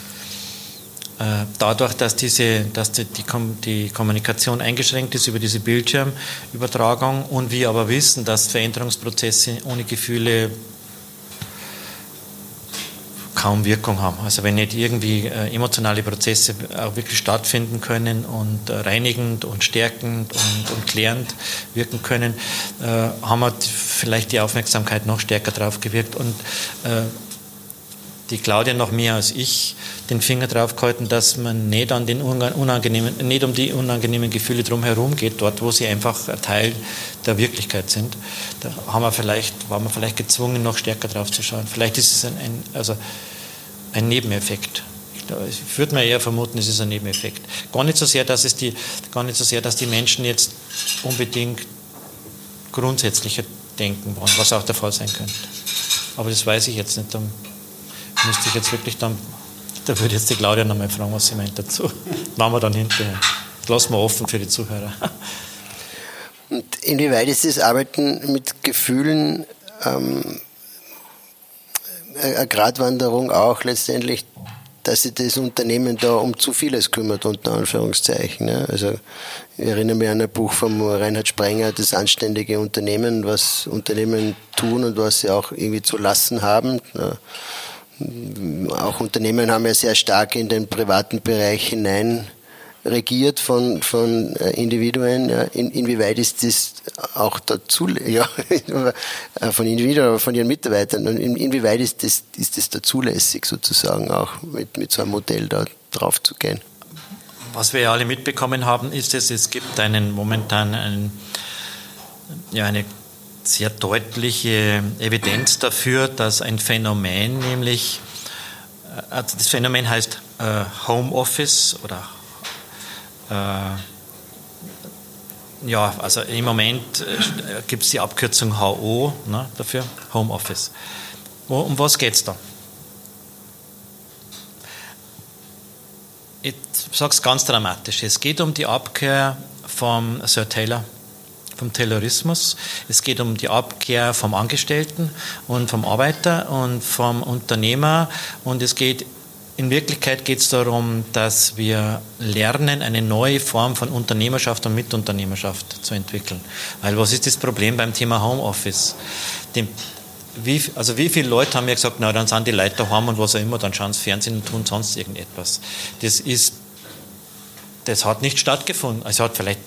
dadurch, dass, diese, dass die, die, Kommunikation eingeschränkt ist über diese Bildschirmübertragung und wir aber wissen, dass Veränderungsprozesse ohne Gefühle kaum Wirkung haben. Also wenn nicht irgendwie äh, emotionale Prozesse auch wirklich stattfinden können und äh, reinigend und stärkend und, und klärend wirken können, äh, haben wir vielleicht die Aufmerksamkeit noch stärker drauf gewirkt und äh, die Claudia noch mehr als ich den Finger drauf gehalten, dass man nicht, an den unangenehmen, nicht um die unangenehmen Gefühle drumherum geht, dort wo sie einfach ein Teil der Wirklichkeit sind. Da haben wir vielleicht, waren wir vielleicht gezwungen, noch stärker drauf zu schauen. Vielleicht ist es ein, ein also ein Nebeneffekt. Ich würde mir eher vermuten, es ist ein Nebeneffekt. Gar nicht so sehr, dass es die, gar nicht so sehr, dass die Menschen jetzt unbedingt grundsätzlicher denken wollen, was auch der Fall sein könnte. Aber das weiß ich jetzt nicht müsste ich jetzt wirklich dann, da würde jetzt die Claudia nochmal fragen, was sie meint dazu. Machen wir dann hinterher. Lassen wir offen für die Zuhörer. Und inwieweit ist das Arbeiten mit Gefühlen ähm, eine Gratwanderung auch letztendlich, dass sich das Unternehmen da um zu vieles kümmert, unter Anführungszeichen. Ne? Also ich erinnere mich an ein Buch von Reinhard Sprenger, das anständige Unternehmen, was Unternehmen tun und was sie auch irgendwie zu lassen haben. Ne? Auch Unternehmen haben ja sehr stark in den privaten Bereich hinein regiert von, von äh, Individuen. Ja. In, inwieweit ist das auch dazu, <laughs> ja, von Individuen, aber von ihren Mitarbeitern, in, inwieweit ist das, ist das da zulässig sozusagen auch mit, mit so einem Modell da drauf zu gehen? Was wir ja alle mitbekommen haben, ist es, es gibt einen momentan einen, ja, eine sehr deutliche Evidenz dafür, dass ein Phänomen, nämlich äh, also das Phänomen heißt äh, Homeoffice oder äh, ja, also im Moment äh, gibt es die Abkürzung HO ne, dafür, Homeoffice. Um was geht es da? Ich sage es ganz dramatisch. Es geht um die Abkehr vom Sir Taylor vom Taylorismus. Es geht um die Abkehr vom Angestellten und vom Arbeiter und vom Unternehmer. Und es geht in Wirklichkeit geht es darum, dass wir lernen, eine neue Form von Unternehmerschaft und Mitunternehmerschaft zu entwickeln. Weil was ist das Problem beim Thema Homeoffice? Dem, wie, also wie viele Leute haben mir gesagt, na dann sind die Leute daheim und was auch immer, dann schauen sie Fernsehen und tun sonst irgendetwas. Das ist, das hat nicht stattgefunden. Es hat vielleicht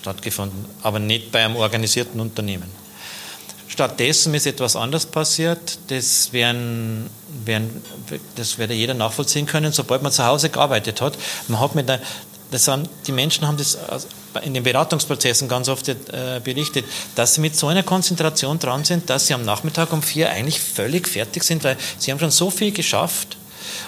stattgefunden, aber nicht bei einem organisierten Unternehmen. Stattdessen ist etwas anderes passiert, das, werden, werden, das werde jeder nachvollziehen können, sobald man zu Hause gearbeitet hat. Man hat mit der, das haben, die Menschen haben das in den Beratungsprozessen ganz oft äh, berichtet, dass sie mit so einer Konzentration dran sind, dass sie am Nachmittag um vier eigentlich völlig fertig sind, weil sie haben schon so viel geschafft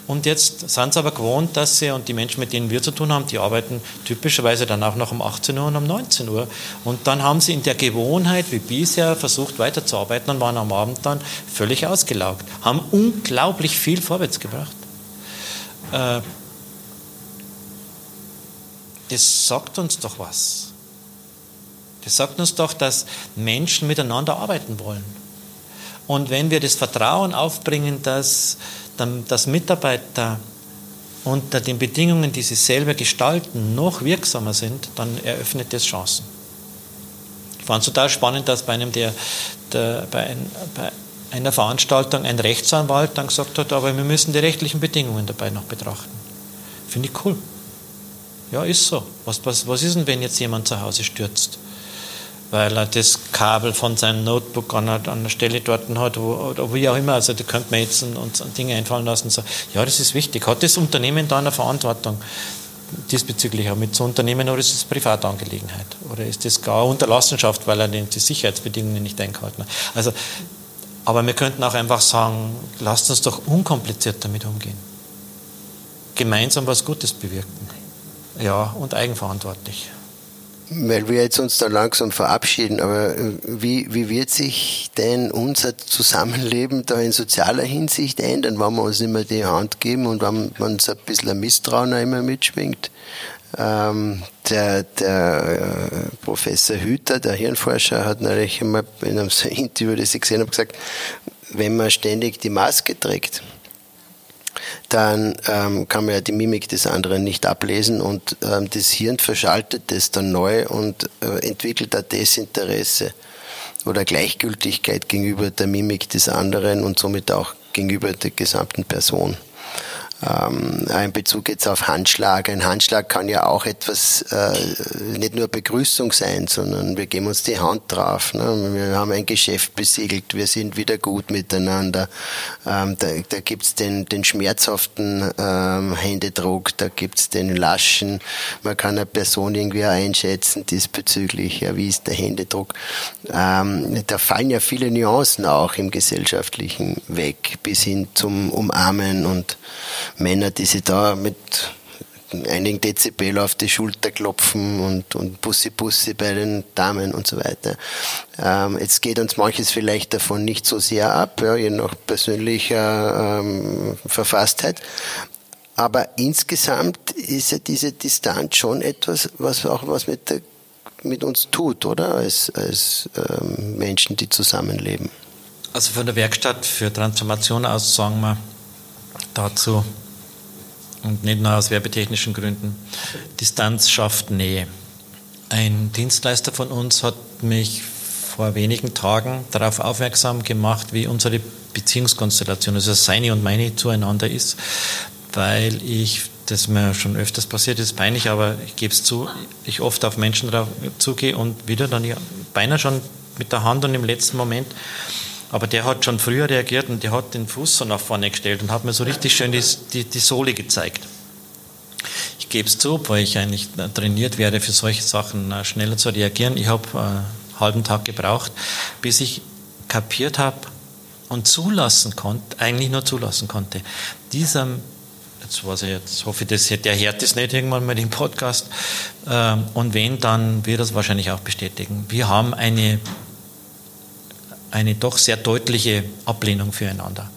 Und jetzt sind sie aber gewohnt, dass sie, und die Menschen, mit denen wir zu tun haben, die arbeiten typischerweise dann auch noch um 18 Uhr und um 19 Uhr. Und dann haben sie in der Gewohnheit, wie bisher, versucht weiterzuarbeiten und waren am Abend dann völlig ausgelaugt. Haben unglaublich viel vorwärts gebracht. Äh, das sagt uns doch was. Das sagt uns doch, dass Menschen miteinander arbeiten wollen. Und wenn wir das Vertrauen aufbringen, dass, dass Mitarbeiter unter den Bedingungen, die sie selber gestalten, noch wirksamer sind, dann eröffnet das Chancen. Ich fand es total spannend, dass bei, einem der, der bei, ein, bei einer Veranstaltung ein Rechtsanwalt dann gesagt hat, aber wir müssen die rechtlichen Bedingungen dabei noch betrachten. Finde ich cool. Ja, ist so. Was, was, was ist denn, wenn jetzt jemand zu Hause stürzt? Weil er das Kabel von seinem Notebook an an einer Stelle dort hat, wo, oder wie auch immer. Also da könnte man jetzt uns Dinge einfallen lassen und sagen, ja, das ist wichtig. Hat das Unternehmen da eine Verantwortung diesbezüglich auch mit zu Unternehmen oder ist es Privatangelegenheit? Oder ist das gar Unterlassenschaft, weil er die Sicherheitsbedingungen nicht eingehalten hat? Also, aber wir könnten auch einfach sagen, lasst uns doch unkompliziert damit umgehen. Gemeinsam was Gutes bewirken. Ja, und eigenverantwortlich weil wir jetzt uns da langsam verabschieden, aber äh, wie, wie wird sich denn unser Zusammenleben da in sozialer Hinsicht ändern, wenn wir uns immer die Hand geben und wenn, uns ein bisschen ein Misstrauen immer mitschwingt? Ähm, der, der äh, Professor Hüter, der Hirnforscher, hat neulich einmal in einem <laughs> Interview, das ich gesehen habe, gesagt, wenn man ständig die Maske trägt, dann ähm, kann man ja die Mimik des anderen nicht ablesen und ähm, das Hirn verschaltet das dann neu und äh, entwickelt ein Desinteresse oder Gleichgültigkeit gegenüber der Mimik des anderen und somit auch gegenüber der gesamten Person ähm, in Bezug jetzt auf Handschlag. Ein Handschlag kann ja auch etwas, äh, nicht nur Begrüßung sein, sondern wir geben uns die Hand drauf. Ne? Wir haben ein Geschäft besiegelt, wir sind wieder gut miteinander. Ähm, da da gibt's den, den schmerzhaften ähm, Händedruck, da gibt's den laschen. Man kann eine Person irgendwie einschätzen diesbezüglich, ja, wie ist der Händedruck. Ähm, da fallen ja viele Nuancen auch im Gesellschaftlichen weg, bis hin zum Umarmen und Männer, die sich da mit einigen Dezibel auf die Schulter klopfen und, und Bussi Bussi bei den Damen und so weiter. Ähm, jetzt geht uns manches vielleicht davon nicht so sehr ab, ja, je nach persönlicher ähm, Verfasstheit. Aber insgesamt ist ja diese Distanz schon etwas, was auch was mit, der, mit uns tut, oder? Als, als ähm, Menschen, die zusammenleben. Also von der Werkstatt für Transformation aus sagen wir dazu, und nicht nur aus werbetechnischen Gründen. Distanz schafft Nähe. Ein Dienstleister von uns hat mich vor wenigen Tagen darauf aufmerksam gemacht, wie unsere Beziehungskonstellation, also seine und meine zueinander ist, weil ich, das mir schon öfters passiert ist, peinlich, aber ich gebe es zu, ich oft auf Menschen drauf zugehe und wieder dann beinahe schon mit der Hand und im letzten Moment aber der hat schon früher reagiert und der hat den Fuß so nach vorne gestellt und hat mir so richtig schön die, die, die Sohle gezeigt. Ich gebe es zu, weil ich eigentlich trainiert werde, für solche Sachen äh, schneller zu reagieren. Ich habe einen äh, halben Tag gebraucht, bis ich kapiert habe und zulassen konnte, eigentlich nur zulassen konnte, dieser jetzt weiß ich jetzt, hoffe ich, das, der hört das nicht irgendwann mal im Podcast. Ähm, und wenn, dann wird es wahrscheinlich auch bestätigen. Wir haben eine eine doch sehr deutliche Ablehnung füreinander.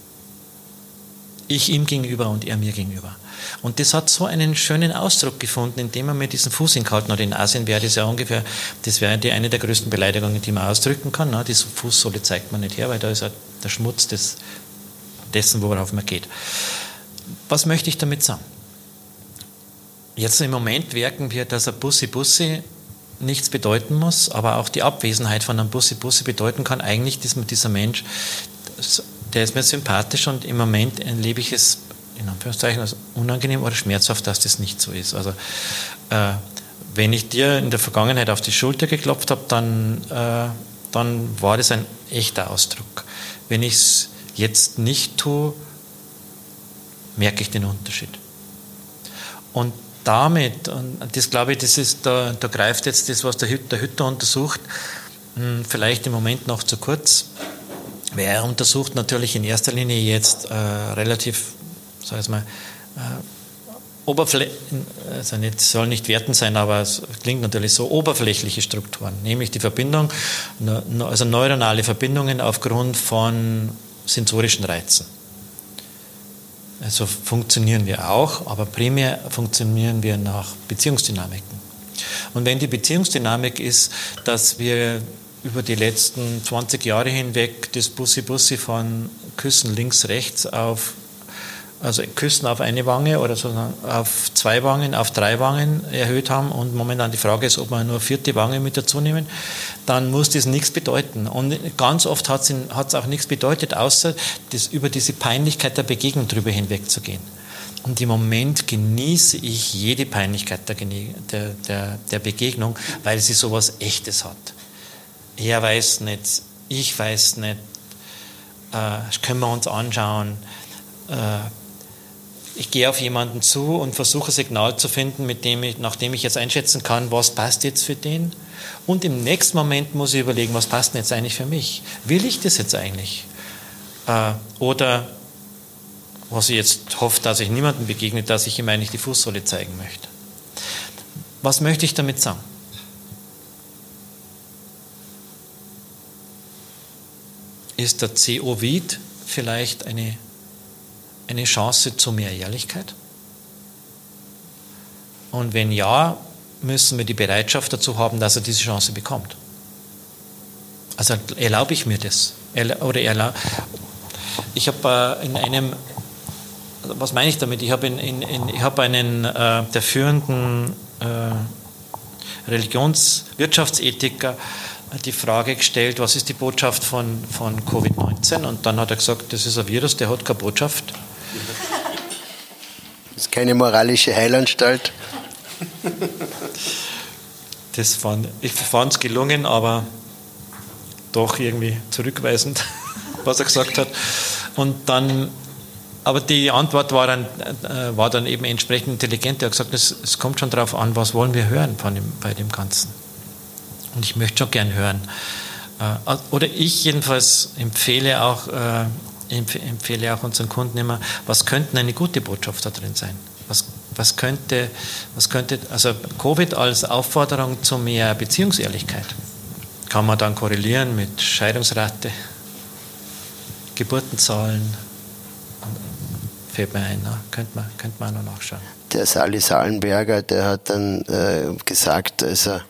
Ich ihm gegenüber und er mir gegenüber. Und das hat so einen schönen Ausdruck gefunden, indem er mir diesen Fuß hingehalten hat. In Asien wäre das ja ungefähr, das wäre die eine der größten Beleidigungen, die man ausdrücken kann. Ne? Diese Fußsohle zeigt man nicht her, weil da ist ja der Schmutz des, dessen, worauf man geht. Was möchte ich damit sagen? Jetzt im Moment merken wir, dass ein Bussi-Bussi nichts bedeuten muss, aber auch die Abwesenheit von einem Bussi Bussi bedeuten kann eigentlich, dass dieser Mensch, der ist mir sympathisch und im Moment erlebe ich es in Anführungszeichen als unangenehm oder schmerzhaft, dass das nicht so ist. Also äh, wenn ich dir in der Vergangenheit auf die Schulter geklopft habe, dann, äh, dann war das ein echter Ausdruck. Wenn ich es jetzt nicht tue, merke ich den Unterschied. Und damit, und das glaube ich, das ist, da, da greift jetzt das, was der Hütter, der Hütter untersucht, hm, vielleicht im Moment noch zu kurz. Weil er untersucht natürlich in erster Linie jetzt äh, relativ sag ich mal, äh, Oberfläche, also nicht, soll nicht wertend sein, aber es klingt natürlich so, oberflächliche Strukturen, nämlich die Verbindung, also neuronale Verbindungen aufgrund von sensorischen Reizen. Also funktionieren wir auch, aber primär funktionieren wir nach Beziehungsdynamiken. Und wenn die Beziehungsdynamik ist, dass wir über die letzten 20 Jahre hinweg das Bussi-Bussi von Küssen links-rechts auf also Küssen auf eine Wange oder sozusagen auf zwei Wangen, auf drei Wangen erhöht haben und momentan die Frage ist, ob wir nur vierte Wange mit dazu nehmen, dann muss das nichts bedeuten. Und ganz oft hat es auch nichts bedeutet, außer das, über diese Peinlichkeit der Begegnung drüber hinwegzugehen. Und im Moment genieße ich jede Peinlichkeit der, der, der, der Begegnung, weil sie sowas Echtes hat. Er weiß nicht, ich weiß nicht, äh, können wir uns anschauen. Äh, ich gehe auf jemanden zu und versuche Signal zu finden, mit dem ich, nachdem ich jetzt einschätzen kann, was passt jetzt für den. Und im nächsten Moment muss ich überlegen, was passt denn jetzt eigentlich für mich? Will ich das jetzt eigentlich? Äh, oder was ich jetzt hoffe, dass ich niemandem begegne, dass ich ihm eigentlich die Fußsohle zeigen möchte. Was möchte ich damit sagen? Ist der CO-Vid vielleicht eine eine Chance zu mehr Ehrlichkeit? Und wenn ja, müssen wir die Bereitschaft dazu haben, dass er diese Chance bekommt. Also erlaube ich mir das? Oder erlaube, ich habe äh, in einem, was meine ich damit? Ich habe in, in, in, ich hab einen äh, der führenden äh, Religionswirtschaftsethiker die Frage gestellt, was ist die Botschaft von, von Covid-19? Und dann hat er gesagt, das ist ein Virus, der hat keine Botschaft. Das ist keine moralische Heilanstalt. Das fand, ich fand es gelungen, aber doch irgendwie zurückweisend, <laughs> was er gesagt hat. Und dann, aber die Antwort war dann, äh, war dann eben entsprechend intelligent. Er hat gesagt, es, es kommt schon darauf an, was wollen wir hören von dem, bei dem Ganzen. Und ich möchte schon gern hören. Äh, oder ich jedenfalls empfehle auch, äh, empfehle auch unseren Kunden immer, was könnte eine gute Botschaft da drin sein? Was, was, könnte, was könnte, also Covid als Aufforderung zu mehr Beziehungsehrlichkeit, kann man dann korrelieren mit Scheidungsrate, Geburtenzahlen, fällt mir ein, ne? könnte, man, könnte man auch noch nachschauen. Der Sali Salenberger, der hat dann äh, gesagt, als er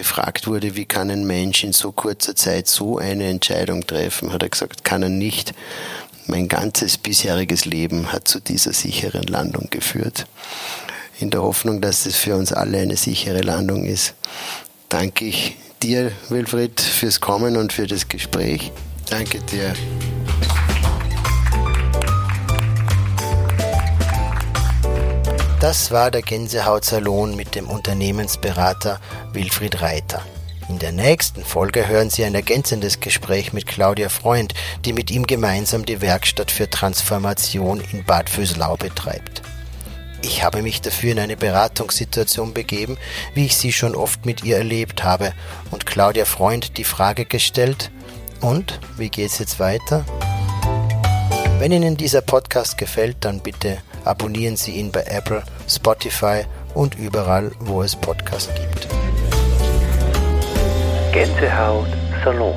gefragt wurde, wie kann ein Mensch in so kurzer Zeit so eine Entscheidung treffen, hat er gesagt, kann er nicht. Mein ganzes bisheriges Leben hat zu dieser sicheren Landung geführt. In der Hoffnung, dass es für uns alle eine sichere Landung ist, danke ich dir, Wilfried, fürs Kommen und für das Gespräch. Danke dir. Das war der Gänsehautsalon mit dem Unternehmensberater Wilfried Reiter. In der nächsten Folge hören Sie ein ergänzendes Gespräch mit Claudia Freund, die mit ihm gemeinsam die Werkstatt für Transformation in Bad Vöslau betreibt. Ich habe mich dafür in eine Beratungssituation begeben, wie ich sie schon oft mit ihr erlebt habe, und Claudia Freund die Frage gestellt, und wie geht's jetzt weiter? Wenn Ihnen dieser Podcast gefällt, dann bitte abonnieren Sie ihn bei Apple, Spotify und überall, wo es Podcasts gibt. Gänsehaut Salon